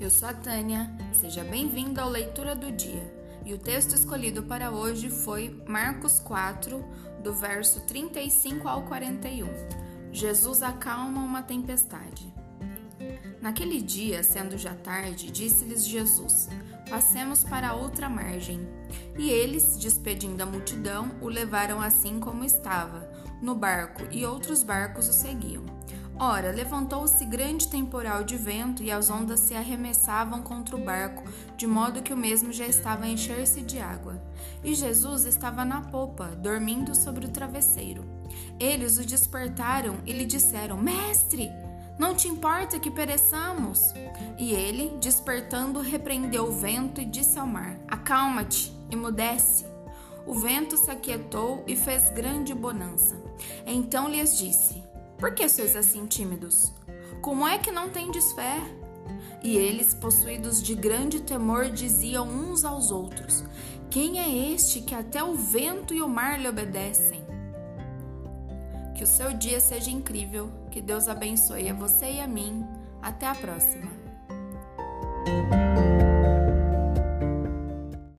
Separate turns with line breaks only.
Eu sou a Tânia, seja bem-vindo ao Leitura do Dia. E o texto escolhido para hoje foi Marcos 4, do verso 35 ao 41. Jesus acalma uma tempestade. Naquele dia, sendo já tarde, disse-lhes Jesus: Passemos para outra margem. E eles, despedindo a multidão, o levaram assim como estava, no barco, e outros barcos o seguiam. Ora, levantou-se grande temporal de vento e as ondas se arremessavam contra o barco, de modo que o mesmo já estava a encher-se de água. E Jesus estava na popa, dormindo sobre o travesseiro. Eles o despertaram e lhe disseram: Mestre, não te importa que pereçamos? E ele, despertando, repreendeu o vento e disse ao mar: Acalma-te, emudece. O vento se aquietou e fez grande bonança. Então lhes disse: Por que sois assim tímidos? Como é que não tendes fé? E eles, possuídos de grande temor, diziam uns aos outros: Quem é este que até o vento e o mar lhe obedecem? Que o seu dia seja incrível, que Deus abençoe a você e a mim. Até a próxima!